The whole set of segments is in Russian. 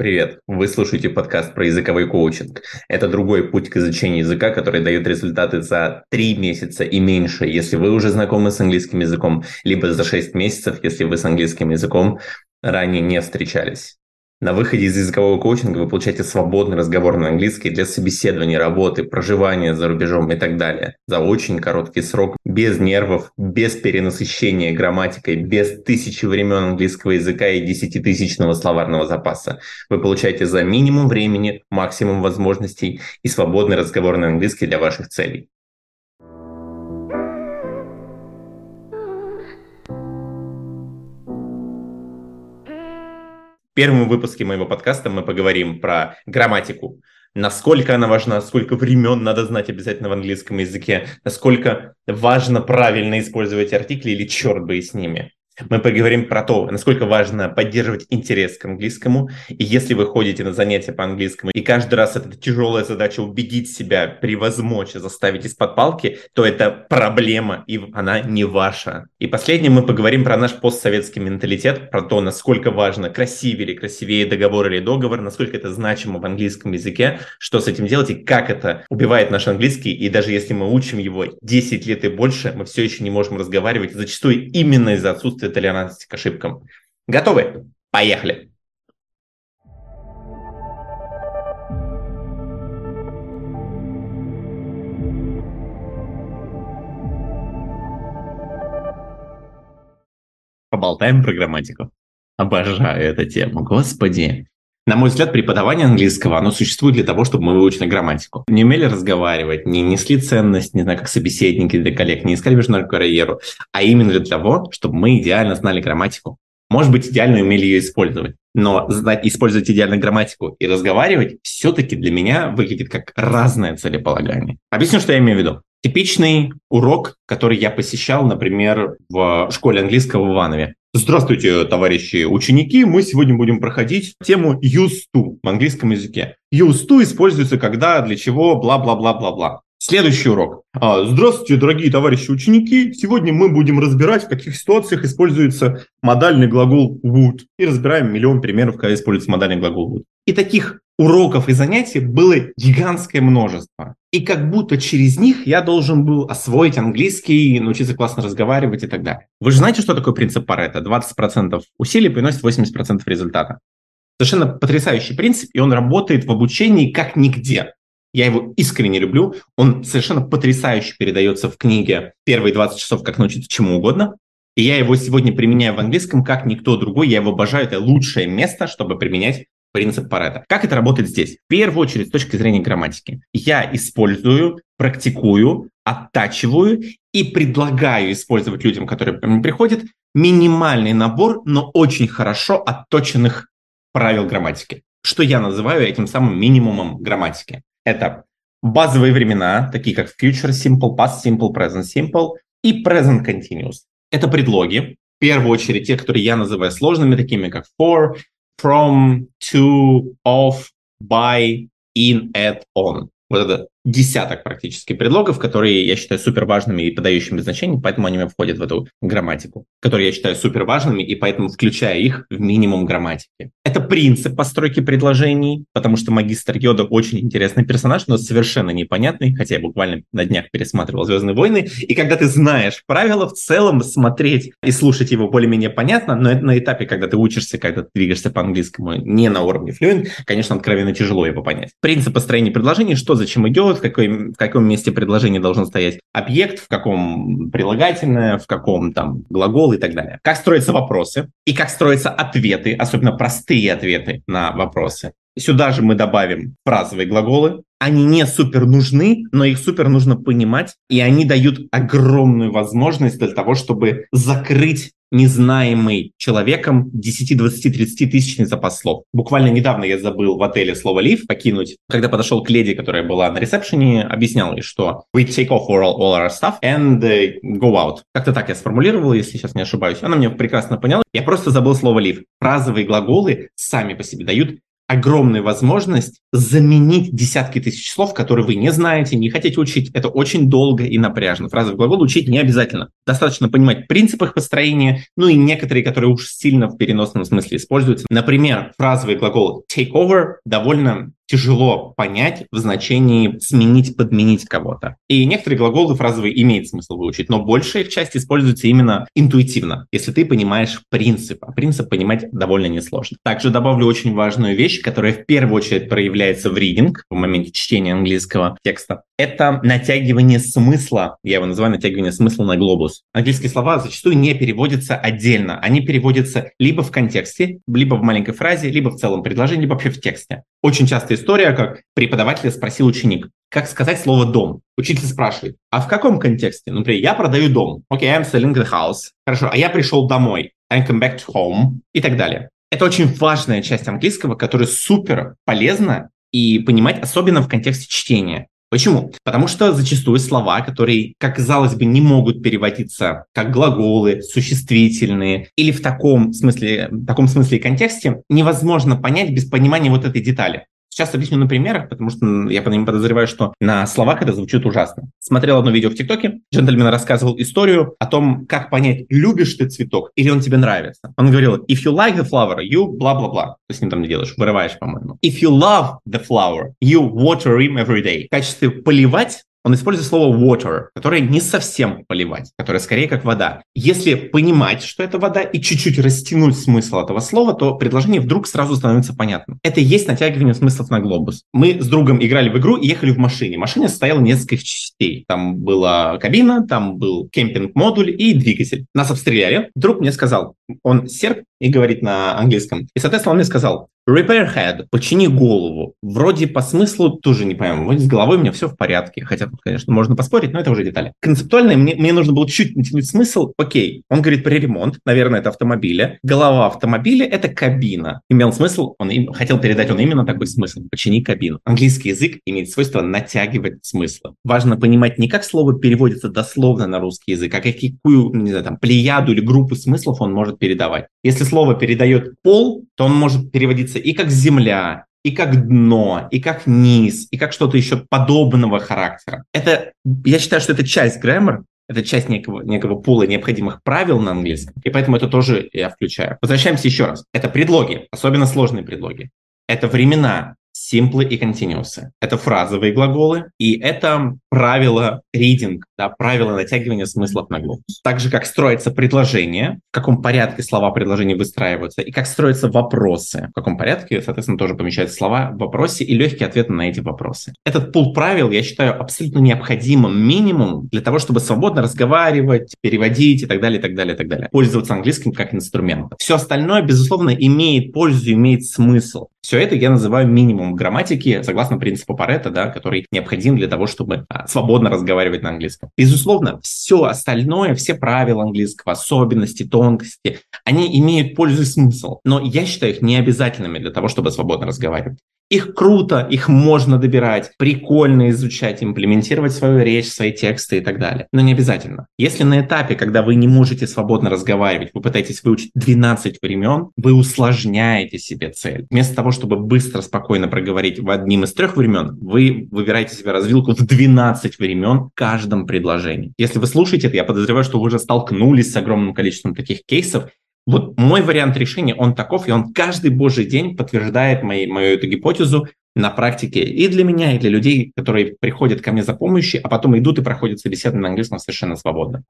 Привет! Вы слушаете подкаст про языковой коучинг. Это другой путь к изучению языка, который дает результаты за 3 месяца и меньше, если вы уже знакомы с английским языком, либо за 6 месяцев, если вы с английским языком ранее не встречались. На выходе из языкового коучинга вы получаете свободный разговор на английский для собеседования, работы, проживания за рубежом и так далее. За очень короткий срок, без нервов, без перенасыщения грамматикой, без тысячи времен английского языка и десятитысячного словарного запаса. Вы получаете за минимум времени, максимум возможностей и свободный разговор на английский для ваших целей. Первом выпуске моего подкаста мы поговорим про грамматику. Насколько она важна, сколько времен надо знать обязательно в английском языке, насколько важно правильно использовать артикли или черт бы и с ними. Мы поговорим про то, насколько важно поддерживать интерес к английскому. И если вы ходите на занятия по английскому, и каждый раз это тяжелая задача убедить себя, превозмочь, заставить из-под палки, то это проблема, и она не ваша. И последнее мы поговорим про наш постсоветский менталитет, про то, насколько важно красивее или красивее договор или договор, насколько это значимо в английском языке, что с этим делать и как это убивает наш английский. И даже если мы учим его 10 лет и больше, мы все еще не можем разговаривать, зачастую именно из-за отсутствия толерантности к ошибкам. Готовы? Поехали! Поболтаем про грамматику. Обожаю эту тему, господи. На мой взгляд, преподавание английского, оно существует для того, чтобы мы выучили грамматику. Не умели разговаривать, не несли ценность, не знаю, как собеседники для коллег, не искали международную карьеру, а именно для того, чтобы мы идеально знали грамматику. Может быть, идеально умели ее использовать. Но знать, использовать идеально грамматику и разговаривать все-таки для меня выглядит как разное целеполагание. Объясню, что я имею в виду. Типичный урок, который я посещал, например, в школе английского в Иванове. Здравствуйте, товарищи ученики. Мы сегодня будем проходить тему used to в английском языке. Used to используется когда, для чего, бла-бла-бла-бла-бла. Следующий урок. А, здравствуйте, дорогие товарищи ученики. Сегодня мы будем разбирать, в каких ситуациях используется модальный глагол would. И разбираем миллион примеров, когда используется модальный глагол would. И таких уроков и занятий было гигантское множество. И как будто через них я должен был освоить английский, научиться классно разговаривать и так далее. Вы же знаете, что такое принцип Паретта? 20% усилий приносит 80% результата. Совершенно потрясающий принцип, и он работает в обучении как нигде. Я его искренне люблю. Он совершенно потрясающе передается в книге «Первые 20 часов, как научиться чему угодно». И я его сегодня применяю в английском как никто другой. Я его обожаю. Это лучшее место, чтобы применять принцип Паретта. Как это работает здесь? В первую очередь, с точки зрения грамматики. Я использую, практикую, оттачиваю и предлагаю использовать людям, которые ко мне приходят, минимальный набор, но очень хорошо отточенных правил грамматики. Что я называю этим самым минимумом грамматики. Это базовые времена, такие как future simple, past simple, present simple и present continuous. Это предлоги, в первую очередь те, которые я называю сложными, такими как for, from, to, of, by, in, at, on. Вот это десяток практически предлогов, которые я считаю супер важными и подающими значение, поэтому они входят в эту грамматику, которые я считаю супер важными, и поэтому включаю их в минимум грамматики. Это принцип постройки предложений, потому что магистр Йода очень интересный персонаж, но совершенно непонятный, хотя я буквально на днях пересматривал «Звездные войны», и когда ты знаешь правила, в целом смотреть и слушать его более-менее понятно, но это на этапе, когда ты учишься, когда ты двигаешься по английскому не на уровне fluent, конечно, откровенно тяжело его понять. Принцип построения предложений, что зачем идет, в, какой, в каком месте предложения должен стоять объект, в каком прилагательное, в каком там глагол и так далее. Как строятся вопросы и как строятся ответы, особенно простые ответы на вопросы. Сюда же мы добавим фразовые глаголы. Они не супер нужны, но их супер нужно понимать, и они дают огромную возможность для того, чтобы закрыть незнаемый человеком 10, 20, 30 тысячный запас слов. Буквально недавно я забыл в отеле слово leave покинуть. Когда подошел к леди, которая была на ресепшене, объяснял ей, что we take off all, all our stuff and uh, go out. Как-то так я сформулировал, если сейчас не ошибаюсь. Она меня прекрасно поняла. Я просто забыл слово leave. Фразовые глаголы сами по себе дают огромную возможность заменить десятки тысяч слов, которые вы не знаете, не хотите учить. Это очень долго и напряжно. Фразовый глагол учить не обязательно. Достаточно понимать принципы их построения, ну и некоторые, которые уж сильно в переносном смысле используются. Например, фразовый глагол take over довольно тяжело понять в значении сменить, подменить кого-то. И некоторые глаголы фразовые имеет смысл выучить, но большая их часть используется именно интуитивно, если ты понимаешь принцип. А принцип понимать довольно несложно. Также добавлю очень важную вещь, которая в первую очередь проявляется в ридинг, в моменте чтения английского текста. Это натягивание смысла, я его называю натягивание смысла на глобус. Английские слова зачастую не переводятся отдельно, они переводятся либо в контексте, либо в маленькой фразе, либо в целом предложении, либо вообще в тексте. Очень часто история, как преподаватель спросил ученик, как сказать слово «дом». Учитель спрашивает, а в каком контексте? Например, я продаю дом. Окей, okay, I'm selling the house. Хорошо, а я пришел домой. I come back to home. И так далее. Это очень важная часть английского, которая супер полезна и понимать, особенно в контексте чтения. Почему? Потому что зачастую слова, которые, как казалось бы, не могут переводиться как глаголы, существительные или в таком смысле, в таком смысле и контексте, невозможно понять без понимания вот этой детали. Сейчас объясню на примерах, потому что я по ним подозреваю, что на словах это звучит ужасно. Смотрел одно видео в ТикТоке, джентльмен рассказывал историю о том, как понять, любишь ты цветок или он тебе нравится. Он говорил, if you like the flower, you бла-бла-бла. Ты с ним там не делаешь, вырываешь, по-моему. If you love the flower, you water him every day. В качестве поливать он использует слово water, которое не совсем поливать, которое скорее как вода. Если понимать, что это вода, и чуть-чуть растянуть смысл этого слова, то предложение вдруг сразу становится понятным. Это и есть натягивание смыслов на глобус. Мы с другом играли в игру и ехали в машине. Машина состояла несколько частей. Там была кабина, там был кемпинг-модуль и двигатель. Нас обстреляли. Друг мне сказал, он серб и говорит на английском. И, соответственно, он мне сказал, Repair head, почини голову. Вроде по смыслу тоже не пойму. Вот с головой у меня все в порядке. Хотя конечно, можно поспорить, но это уже детали. Концептуально мне, мне нужно было чуть натянуть смысл. Окей, он говорит про ремонт. Наверное, это автомобиля. Голова автомобиля – это кабина. Имел смысл, он им, хотел передать он именно такой смысл. Почини кабину. Английский язык имеет свойство натягивать смыслы. Важно понимать не как слово переводится дословно на русский язык, а какую, не знаю, там, плеяду или группу смыслов он может передавать. Если слово передает пол, то он может переводиться и как земля, и как дно, и как низ, и как что-то еще подобного характера. Это, я считаю, что это часть граммар, это часть некого, некого пула необходимых правил на английском, и поэтому это тоже я включаю. Возвращаемся еще раз. Это предлоги, особенно сложные предлоги. Это времена, simple и continuous. Это фразовые глаголы, и это правило reading, да, правило натягивания смыслов на глобус. Так же, как строится предложение, в каком порядке слова предложения выстраиваются, и как строятся вопросы, в каком порядке, соответственно, тоже помещаются слова в вопросе и легкие ответы на эти вопросы. Этот пул правил я считаю абсолютно необходимым минимум для того, чтобы свободно разговаривать, переводить и так далее, и так далее, и так далее. Пользоваться английским как инструментом. Все остальное, безусловно, имеет пользу, имеет смысл. Все это я называю минимум грамматики, согласно принципу Паретта, да, который необходим для того, чтобы а, свободно разговаривать на английском. Безусловно, все остальное, все правила английского, особенности, тонкости, они имеют пользу и смысл, но я считаю их необязательными для того, чтобы свободно разговаривать. Их круто, их можно добирать, прикольно изучать, имплементировать свою речь, свои тексты и так далее. Но не обязательно. Если на этапе, когда вы не можете свободно разговаривать, вы пытаетесь выучить 12 времен, вы усложняете себе цель. Вместо того, чтобы быстро, спокойно проговорить в одним из трех времен, вы выбираете себе развилку в 12 времен в каждом предложении. Если вы слушаете это, я подозреваю, что вы уже столкнулись с огромным количеством таких кейсов, вот мой вариант решения, он таков, и он каждый божий день подтверждает мои, мою эту гипотезу на практике и для меня, и для людей, которые приходят ко мне за помощью, а потом идут и проходят собеседование на английском совершенно свободно.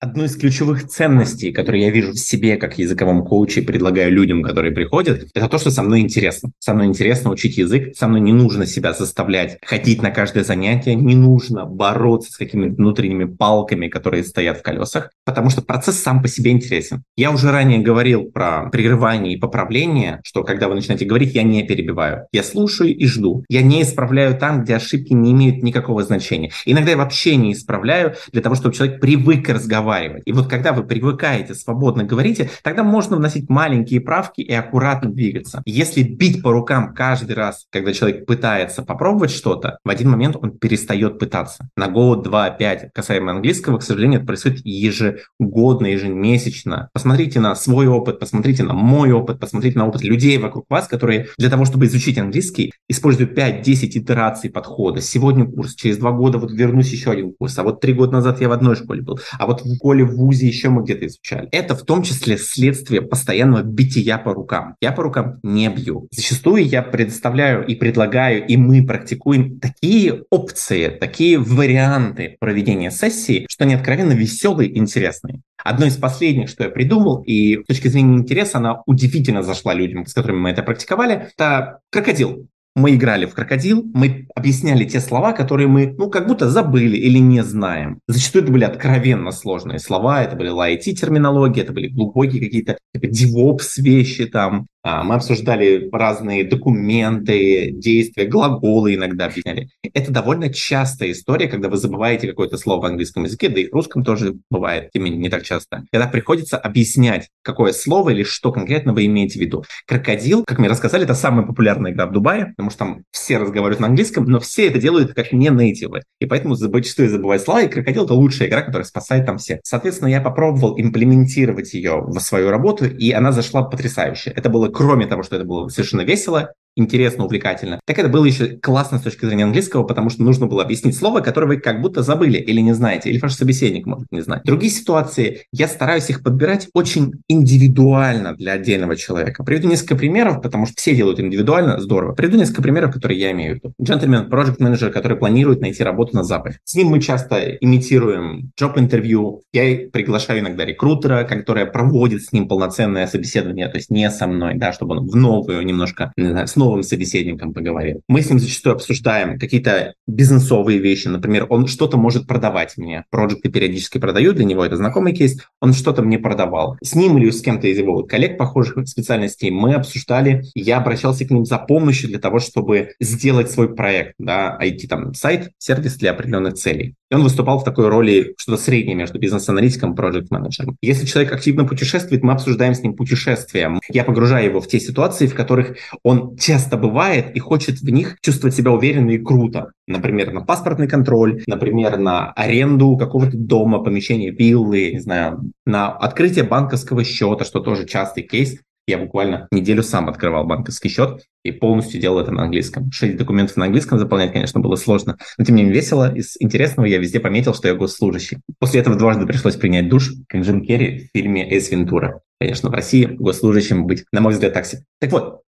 Одну из ключевых ценностей, которые я вижу в себе как языковом коуче предлагаю людям, которые приходят, это то, что со мной интересно. Со мной интересно учить язык, со мной не нужно себя заставлять ходить на каждое занятие, не нужно бороться с какими-то внутренними палками, которые стоят в колесах, потому что процесс сам по себе интересен. Я уже ранее говорил про прерывание и поправление, что когда вы начинаете говорить, я не перебиваю. Я слушаю и жду. Я не исправляю там, где ошибки не имеют никакого значения. Иногда я вообще не исправляю для того, чтобы человек привык разговаривать разговаривать. И вот когда вы привыкаете, свободно говорите, тогда можно вносить маленькие правки и аккуратно двигаться. Если бить по рукам каждый раз, когда человек пытается попробовать что-то, в один момент он перестает пытаться. На год, два, пять. Касаемо английского, к сожалению, это происходит ежегодно, ежемесячно. Посмотрите на свой опыт, посмотрите на мой опыт, посмотрите на опыт людей вокруг вас, которые для того, чтобы изучить английский, используют 5-10 итераций подхода. Сегодня курс, через два года вот вернусь еще один курс, а вот три года назад я в одной школе был, а вот школе, в ВУЗе еще мы где-то изучали. Это в том числе следствие постоянного бития по рукам. Я по рукам не бью. Зачастую я предоставляю и предлагаю, и мы практикуем такие опции, такие варианты проведения сессии, что они откровенно веселые и интересные. Одно из последних, что я придумал, и с точки зрения интереса она удивительно зашла людям, с которыми мы это практиковали, это крокодил мы играли в крокодил, мы объясняли те слова, которые мы, ну, как будто забыли или не знаем. Зачастую это были откровенно сложные слова, это были IT-терминологии, это были глубокие какие-то типа DevOps вещи там, а, мы обсуждали разные документы, действия, глаголы иногда объясняли. Это довольно частая история, когда вы забываете какое-то слово в английском языке, да и в русском тоже бывает, тем не так часто. Когда приходится объяснять, какое слово или что конкретно вы имеете в виду. Крокодил, как мне рассказали, это самая популярная игра в Дубае, потому что там все разговаривают на английском, но все это делают как не нейтивы. И поэтому зачастую забывают слова, и Крокодил — это лучшая игра, которая спасает там всех. Соответственно, я попробовал имплементировать ее в свою работу, и она зашла потрясающе. Это было кроме того, что это было совершенно весело, интересно, увлекательно. Так это было еще классно с точки зрения английского, потому что нужно было объяснить слово, которое вы как будто забыли или не знаете, или ваш собеседник может не знать. Другие ситуации, я стараюсь их подбирать очень индивидуально для отдельного человека. Приведу несколько примеров, потому что все делают индивидуально, здорово. Приведу несколько примеров, которые я имею в виду. Джентльмен, проект менеджер который планирует найти работу на Западе. С ним мы часто имитируем джоб-интервью. Я приглашаю иногда рекрутера, который проводит с ним полноценное собеседование, то есть не со мной, да, чтобы он в новую немножко, не знаю, с новым собеседником поговорил. Мы с ним зачастую обсуждаем какие-то бизнесовые вещи. Например, он что-то может продавать мне. Проекты периодически продаю, для него это знакомый кейс. Он что-то мне продавал. С ним или с кем-то из его коллег похожих специальностей мы обсуждали. Я обращался к ним за помощью для того, чтобы сделать свой проект, да, IT там сайт, сервис для определенных целей. И он выступал в такой роли, что-то среднее между бизнес-аналитиком и проект-менеджером. Если человек активно путешествует, мы обсуждаем с ним путешествия. Я погружаю его в те ситуации, в которых он часто бывает и хочет в них чувствовать себя уверенно и круто. Например, на паспортный контроль, например, на аренду какого-то дома, помещения, виллы, не знаю, на открытие банковского счета, что тоже частый кейс. Я буквально неделю сам открывал банковский счет и полностью делал это на английском. Шесть документов на английском заполнять, конечно, было сложно, но тем не менее весело. Из интересного я везде пометил, что я госслужащий. После этого дважды пришлось принять душ, как Джим Керри в фильме «Эйс Вентура». Конечно, в России госслужащим быть, на мой взгляд, такси. Так вот,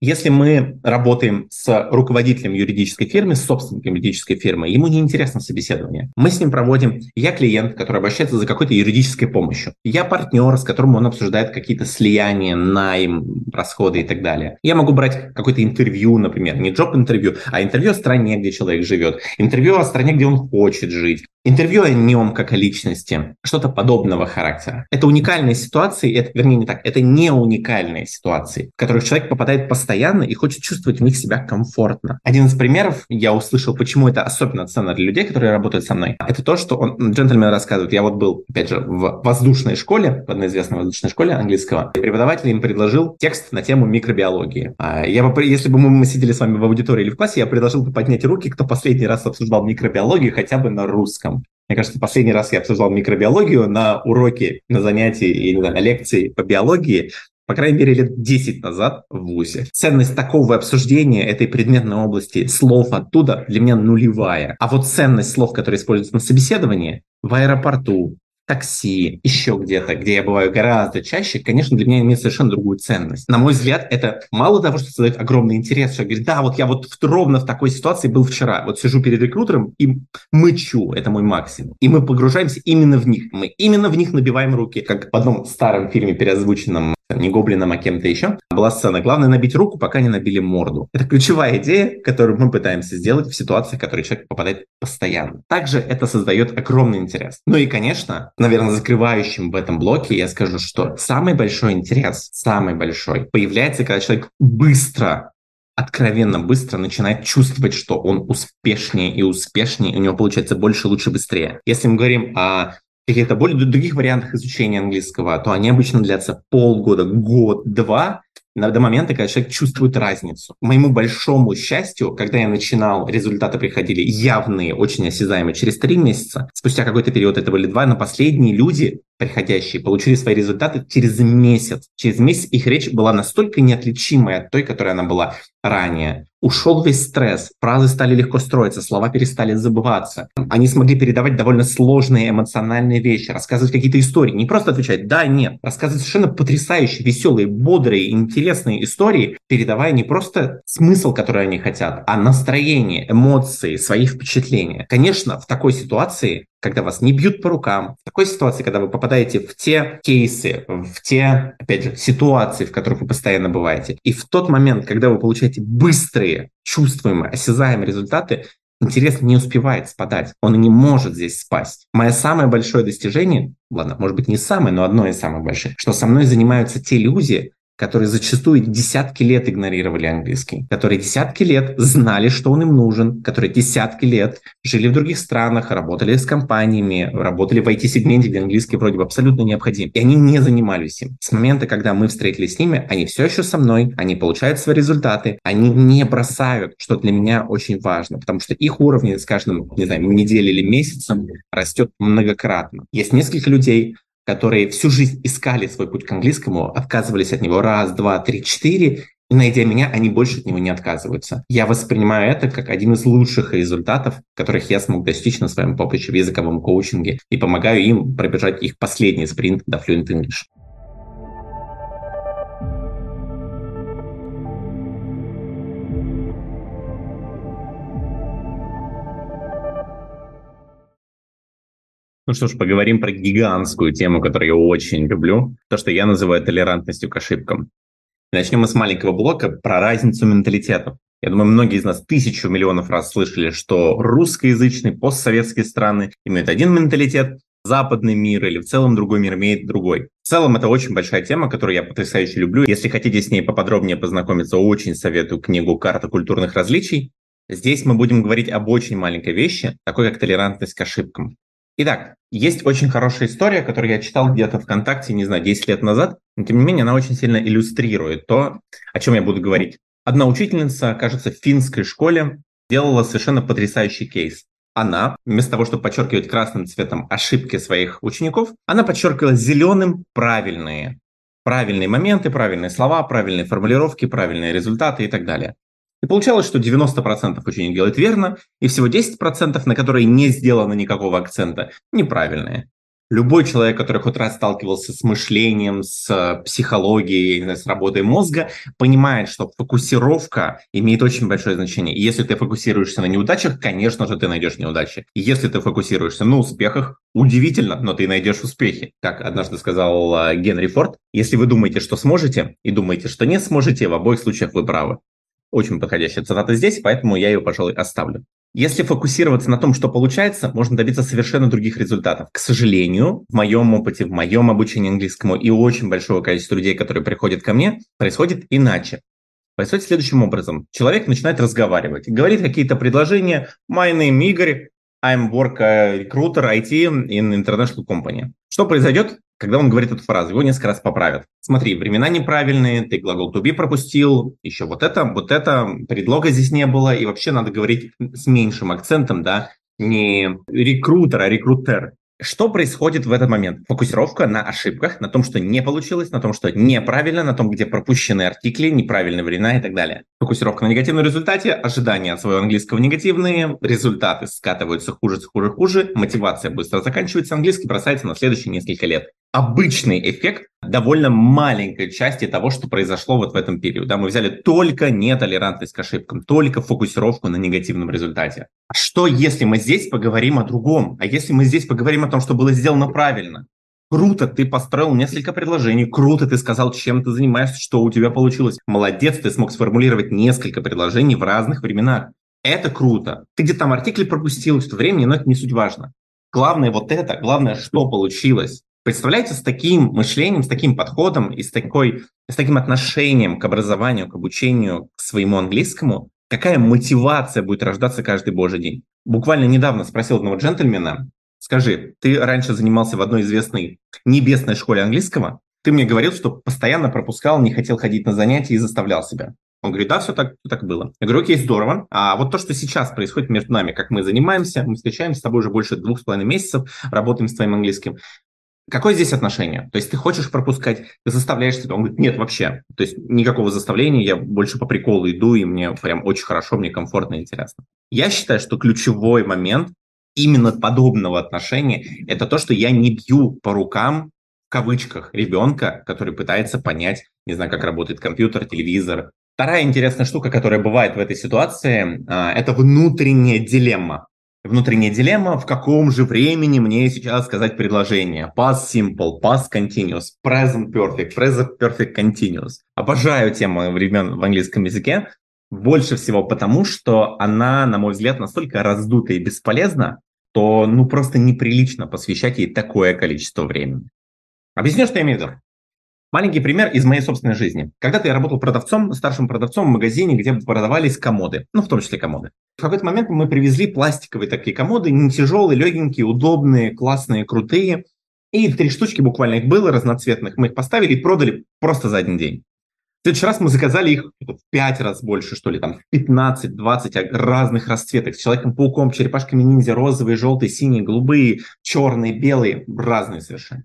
если мы работаем с руководителем юридической фирмы, с собственником юридической фирмы, ему не интересно собеседование. Мы с ним проводим, я клиент, который обращается за какой-то юридической помощью. Я партнер, с которым он обсуждает какие-то слияния, найм, расходы и так далее. Я могу брать какое-то интервью, например, не джоб-интервью, а интервью о стране, где человек живет, интервью о стране, где он хочет жить, Интервью о нем как о личности, что-то подобного характера. Это уникальные ситуации, это, вернее, не так, это не уникальные ситуации, в которых человек попадает постоянно и хочет чувствовать в них себя комфортно. Один из примеров, я услышал, почему это особенно ценно для людей, которые работают со мной, это то, что он, джентльмен рассказывает, я вот был, опять же, в воздушной школе, в одной известной воздушной школе английского, и преподаватель им предложил текст на тему микробиологии. А я бы, если бы мы сидели с вами в аудитории или в классе, я предложил бы поднять руки, кто последний раз обсуждал микробиологию хотя бы на русском. Мне кажется, последний раз я обсуждал микробиологию на уроке, на занятии и на лекции по биологии, по крайней мере, лет 10 назад в ВУЗе. Ценность такого обсуждения этой предметной области слов оттуда для меня нулевая. А вот ценность слов, которые используются на собеседовании в аэропорту, такси, еще где-то, где я бываю гораздо чаще, конечно, для меня имеет совершенно другую ценность. На мой взгляд, это мало того, что создает огромный интерес, что говорит, да, вот я вот ровно в такой ситуации был вчера, вот сижу перед рекрутером и мычу, это мой максимум. И мы погружаемся именно в них, мы именно в них набиваем руки, как в одном старом фильме переозвученном не гоблином, а кем-то еще, была сцена. Главное набить руку, пока не набили морду. Это ключевая идея, которую мы пытаемся сделать в ситуации, в которые человек попадает постоянно. Также это создает огромный интерес. Ну и, конечно, наверное, закрывающим в этом блоке я скажу, что самый большой интерес, самый большой, появляется, когда человек быстро откровенно быстро начинает чувствовать, что он успешнее и успешнее, у него получается больше, лучше, быстрее. Если мы говорим о каких-то более других вариантах изучения английского, то они обычно длятся полгода, год, два, до момента, когда человек чувствует разницу. К моему большому счастью, когда я начинал, результаты приходили явные, очень осязаемые через три месяца. Спустя какой-то период, это были два, но последние люди, приходящие, получили свои результаты через месяц. Через месяц их речь была настолько неотличимой от той, которой она была ранее. Ушел весь стресс, фразы стали легко строиться, слова перестали забываться. Они смогли передавать довольно сложные эмоциональные вещи, рассказывать какие-то истории, не просто отвечать «да», «нет», рассказывать совершенно потрясающие, веселые, бодрые, интересные истории, передавая не просто смысл, который они хотят, а настроение, эмоции, свои впечатления. Конечно, в такой ситуации когда вас не бьют по рукам, в такой ситуации, когда вы попадаете в те кейсы, в те, опять же, ситуации, в которых вы постоянно бываете, и в тот момент, когда вы получаете быстрые, чувствуемые, осязаемые результаты, интерес не успевает спадать, он не может здесь спасть. Мое самое большое достижение, ладно, может быть не самое, но одно из самых больших, что со мной занимаются те люди, которые зачастую десятки лет игнорировали английский, которые десятки лет знали, что он им нужен, которые десятки лет жили в других странах, работали с компаниями, работали в IT-сегменте, где английский вроде бы абсолютно необходим. И они не занимались им. С момента, когда мы встретились с ними, они все еще со мной, они получают свои результаты, они не бросают, что для меня очень важно, потому что их уровни с каждым, не знаю, неделей или месяцем растет многократно. Есть несколько людей, которые всю жизнь искали свой путь к английскому, отказывались от него раз, два, три, четыре, и найдя меня, они больше от него не отказываются. Я воспринимаю это как один из лучших результатов, которых я смог достичь на своем поприще в языковом коучинге, и помогаю им пробежать их последний спринт до Fluent English. Ну что ж, поговорим про гигантскую тему, которую я очень люблю, то, что я называю толерантностью к ошибкам. Начнем мы с маленького блока про разницу менталитетов. Я думаю, многие из нас тысячу миллионов раз слышали, что русскоязычные, постсоветские страны имеют один менталитет, западный мир или в целом другой мир имеет другой. В целом это очень большая тема, которую я потрясающе люблю. Если хотите с ней поподробнее познакомиться, очень советую книгу «Карта культурных различий». Здесь мы будем говорить об очень маленькой вещи, такой как толерантность к ошибкам. Итак, есть очень хорошая история, которую я читал где-то ВКонтакте, не знаю, 10 лет назад, но тем не менее она очень сильно иллюстрирует то, о чем я буду говорить. Одна учительница, кажется, в финской школе делала совершенно потрясающий кейс. Она, вместо того, чтобы подчеркивать красным цветом ошибки своих учеников, она подчеркивала зеленым правильные. Правильные моменты, правильные слова, правильные формулировки, правильные результаты и так далее. И получалось, что 90% ученик делает верно, и всего 10%, на которые не сделано никакого акцента, неправильные. Любой человек, который хоть раз сталкивался с мышлением, с э, психологией, с работой мозга, понимает, что фокусировка имеет очень большое значение. И если ты фокусируешься на неудачах, конечно же, ты найдешь неудачи. И если ты фокусируешься на успехах, удивительно, но ты найдешь успехи. Как однажды сказал э, Генри Форд, если вы думаете, что сможете, и думаете, что не сможете, в обоих случаях вы правы. Очень подходящая цитата здесь, поэтому я ее, пожалуй, оставлю. Если фокусироваться на том, что получается, можно добиться совершенно других результатов. К сожалению, в моем опыте, в моем обучении английскому и у очень большого количества людей, которые приходят ко мне, происходит иначе. Происходит следующим образом. Человек начинает разговаривать, говорит какие-то предложения. My name Игорь, I'm work recruiter IT in international company. Что произойдет? Когда он говорит эту фразу, его несколько раз поправят. Смотри, времена неправильные, ты глагол to be пропустил, еще вот это, вот это, предлога здесь не было, и вообще надо говорить с меньшим акцентом, да, не рекрутер, а рекрутер. Что происходит в этот момент? Фокусировка на ошибках, на том, что не получилось, на том, что неправильно, на том, где пропущены артикли, неправильные времена и так далее. Фокусировка на негативном результате, ожидания от своего английского негативные, результаты скатываются хуже, хуже, хуже, мотивация быстро заканчивается, английский бросается на следующие несколько лет обычный эффект довольно маленькой части того, что произошло вот в этом периоде. Да, мы взяли только нетолерантность к ошибкам, только фокусировку на негативном результате. А что, если мы здесь поговорим о другом? А если мы здесь поговорим о том, что было сделано правильно? Круто, ты построил несколько предложений, круто, ты сказал, чем ты занимаешься, что у тебя получилось. Молодец, ты смог сформулировать несколько предложений в разных временах. Это круто. Ты где там артикли пропустил, что времени, но это не суть важно. Главное вот это, главное, что получилось. Представляете, с таким мышлением, с таким подходом и с, такой, с таким отношением к образованию, к обучению, к своему английскому, какая мотивация будет рождаться каждый божий день. Буквально недавно спросил одного джентльмена, Скажи, ты раньше занимался в одной известной небесной школе английского, ты мне говорил, что постоянно пропускал, не хотел ходить на занятия и заставлял себя. Он говорит, да, все так, так было. Я говорю, окей, здорово. А вот то, что сейчас происходит между нами, как мы занимаемся, мы встречаемся с тобой уже больше двух с половиной месяцев, работаем с твоим английским. Какое здесь отношение? То есть ты хочешь пропускать, ты заставляешь себя? Он говорит, нет, вообще. То есть никакого заставления, я больше по приколу иду, и мне прям очень хорошо, мне комфортно и интересно. Я считаю, что ключевой момент именно подобного отношения – это то, что я не бью по рукам, в кавычках, ребенка, который пытается понять, не знаю, как работает компьютер, телевизор, Вторая интересная штука, которая бывает в этой ситуации, а, это внутренняя дилемма. Внутренняя дилемма, в каком же времени мне сейчас сказать предложение. Past simple, past continuous, present perfect, present perfect continuous. Обожаю тему времен в английском языке. Больше всего потому, что она, на мой взгляд, настолько раздута и бесполезна, то ну просто неприлично посвящать ей такое количество времени. Объясню, что я имею в виду. Маленький пример из моей собственной жизни. Когда-то я работал продавцом, старшим продавцом в магазине, где продавались комоды, ну, в том числе комоды. В какой-то момент мы привезли пластиковые такие комоды, не тяжелые, легенькие, удобные, классные, крутые. И три штучки буквально их было, разноцветных. Мы их поставили и продали просто за один день. В следующий раз мы заказали их в пять раз больше, что ли, там, в 15-20 разных расцветок. С Человеком-пауком, черепашками ниндзя, розовые, желтые, синие, голубые, черные, белые, разные совершенно.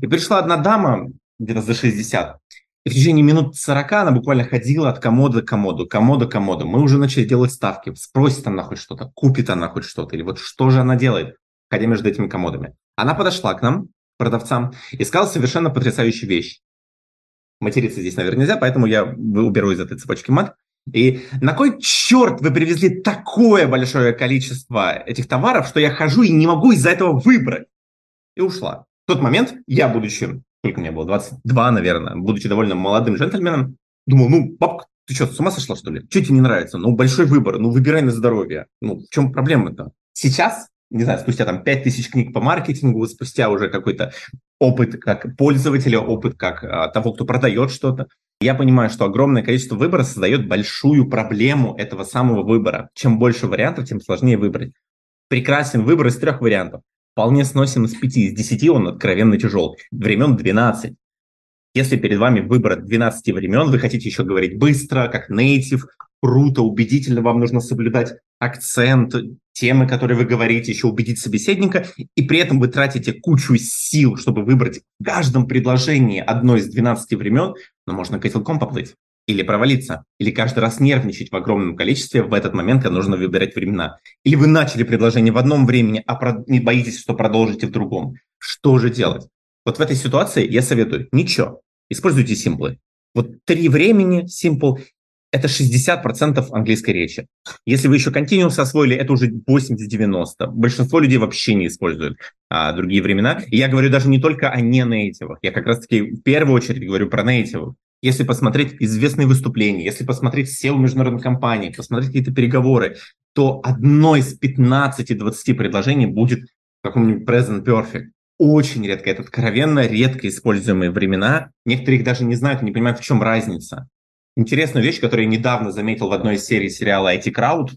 И пришла одна дама, где-то за 60. И в течение минут 40 она буквально ходила от комода к комоду, комода к комоду. Мы уже начали делать ставки. Спросит она хоть что-то, купит она хоть что-то. Или вот что же она делает, ходя между этими комодами. Она подошла к нам, продавцам, и сказала совершенно потрясающую вещь. Материться здесь, наверное, нельзя, поэтому я уберу из этой цепочки мат. И на кой черт вы привезли такое большое количество этих товаров, что я хожу и не могу из-за этого выбрать? И ушла. В тот момент я, будучи сколько мне было, 22, наверное, будучи довольно молодым джентльменом, думал, ну, папка, ты что, с ума сошла, что ли? Что тебе не нравится? Ну, большой выбор, ну, выбирай на здоровье. Ну, в чем проблема-то? Сейчас, не знаю, спустя там 5000 книг по маркетингу, спустя уже какой-то опыт как пользователя, опыт как а, того, кто продает что-то, я понимаю, что огромное количество выбора создает большую проблему этого самого выбора. Чем больше вариантов, тем сложнее выбрать. Прекрасен выбор из трех вариантов вполне сносим из 5, из 10 он откровенно тяжел. Времен 12. Если перед вами выбор 12 времен, вы хотите еще говорить быстро, как нейтив, круто, убедительно, вам нужно соблюдать акцент, темы, которые вы говорите, еще убедить собеседника, и при этом вы тратите кучу сил, чтобы выбрать в каждом предложении одно из 12 времен, но можно котелком поплыть или провалиться, или каждый раз нервничать в огромном количестве в этот момент, когда нужно выбирать времена. Или вы начали предложение в одном времени, а не боитесь, что продолжите в другом. Что же делать? Вот в этой ситуации я советую ничего. Используйте симплы. Вот три времени simple – это 60% английской речи. Если вы еще continuous освоили, это уже 80-90. Большинство людей вообще не используют а, другие времена. И я говорю даже не только о не нейтивах. Я как раз-таки в первую очередь говорю про нейтивов. Если посмотреть известные выступления, если посмотреть SEO международных компаний, посмотреть какие-то переговоры, то одно из 15-20 предложений будет в каком-нибудь present perfect. Очень редко, это откровенно редко используемые времена. Некоторые их даже не знают не понимают, в чем разница. Интересную вещь, которую я недавно заметил в одной из серий сериала IT Crowd,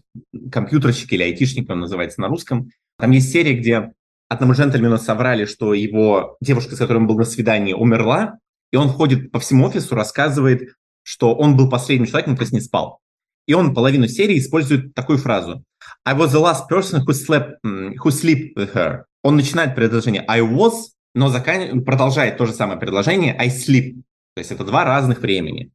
компьютерщик или айтишник, он называется на русском. Там есть серия, где одному джентльмену соврали, что его девушка, с которой он был на свидании, умерла, и он ходит по всему офису, рассказывает, что он был последним человеком, кто с спал. И он половину серии использует такую фразу. I was the last person who slept, who slept with her. Он начинает предложение I was, но закан... продолжает то же самое предложение I sleep. То есть это два разных времени.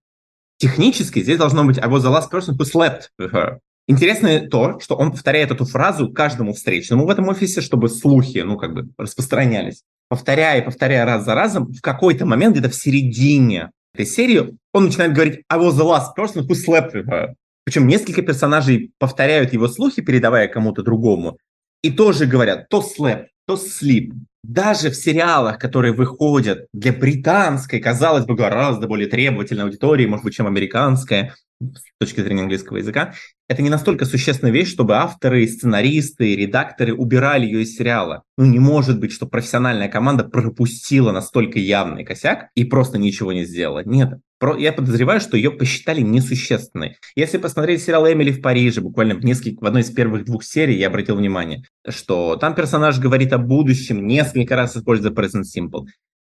Технически здесь должно быть I was the last person who slept with her. Интересно то, что он повторяет эту фразу каждому встречному в этом офисе, чтобы слухи, ну, как бы распространялись повторяя и повторяя раз за разом, в какой-то момент, где-то в середине этой серии, он начинает говорить «I was the last person who slept with her». Причем несколько персонажей повторяют его слухи, передавая кому-то другому, и тоже говорят то slept, то sleep. Даже в сериалах, которые выходят для британской, казалось бы, гораздо более требовательной аудитории, может быть, чем американская, с точки зрения английского языка, это не настолько существенная вещь, чтобы авторы, сценаристы, редакторы убирали ее из сериала. Ну, не может быть, что профессиональная команда пропустила настолько явный косяк и просто ничего не сделала. Нет, Я подозреваю, что ее посчитали несущественной. Если посмотреть сериал «Эмили в Париже», буквально в, несколько, в одной из первых двух серий я обратил внимание, что там персонаж говорит о будущем, несколько раз используя present simple.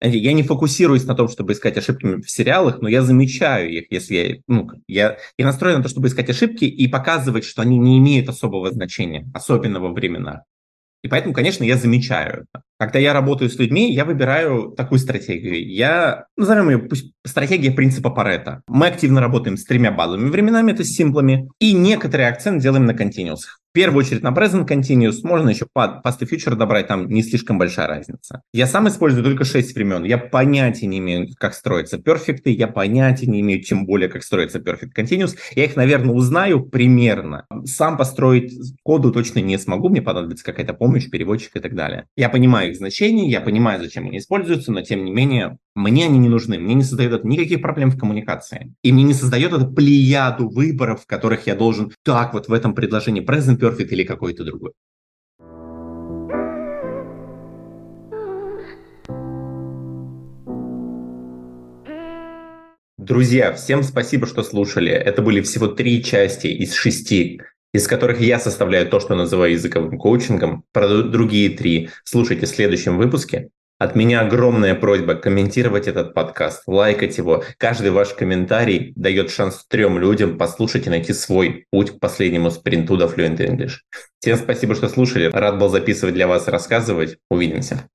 Я не фокусируюсь на том, чтобы искать ошибки в сериалах, но я замечаю их, если я, ну, я, я настроен на то, чтобы искать ошибки и показывать, что они не имеют особого значения, особенно во времена. И поэтому, конечно, я замечаю это. Когда я работаю с людьми, я выбираю такую стратегию. Я, назовем ее пусть стратегия принципа Паретта. Мы активно работаем с тремя базовыми временами, это с симплами, и некоторый акцент делаем на континуусах. В первую очередь на Present Continuous, можно еще Past и Future добрать, там не слишком большая разница. Я сам использую только 6 времен, я понятия не имею, как строится Perfect, я понятия не имею, тем более, как строится Perfect Continuous. Я их, наверное, узнаю примерно. Сам построить коду точно не смогу, мне понадобится какая-то помощь, переводчик и так далее. Я понимаю их значения, я понимаю, зачем они используются, но тем не менее, мне они не нужны, мне не создает это никаких проблем в коммуникации. И мне не создает это плеяду выборов, в которых я должен так вот в этом предложении Present Perfect или какой-то другой. Друзья, всем спасибо, что слушали. Это были всего три части из шести, из которых я составляю то, что называю языковым коучингом. Про другие три слушайте в следующем выпуске. От меня огромная просьба комментировать этот подкаст, лайкать его. Каждый ваш комментарий дает шанс трем людям послушать и найти свой путь к последнему спринту до Fluent English. Всем спасибо, что слушали. Рад был записывать для вас и рассказывать. Увидимся.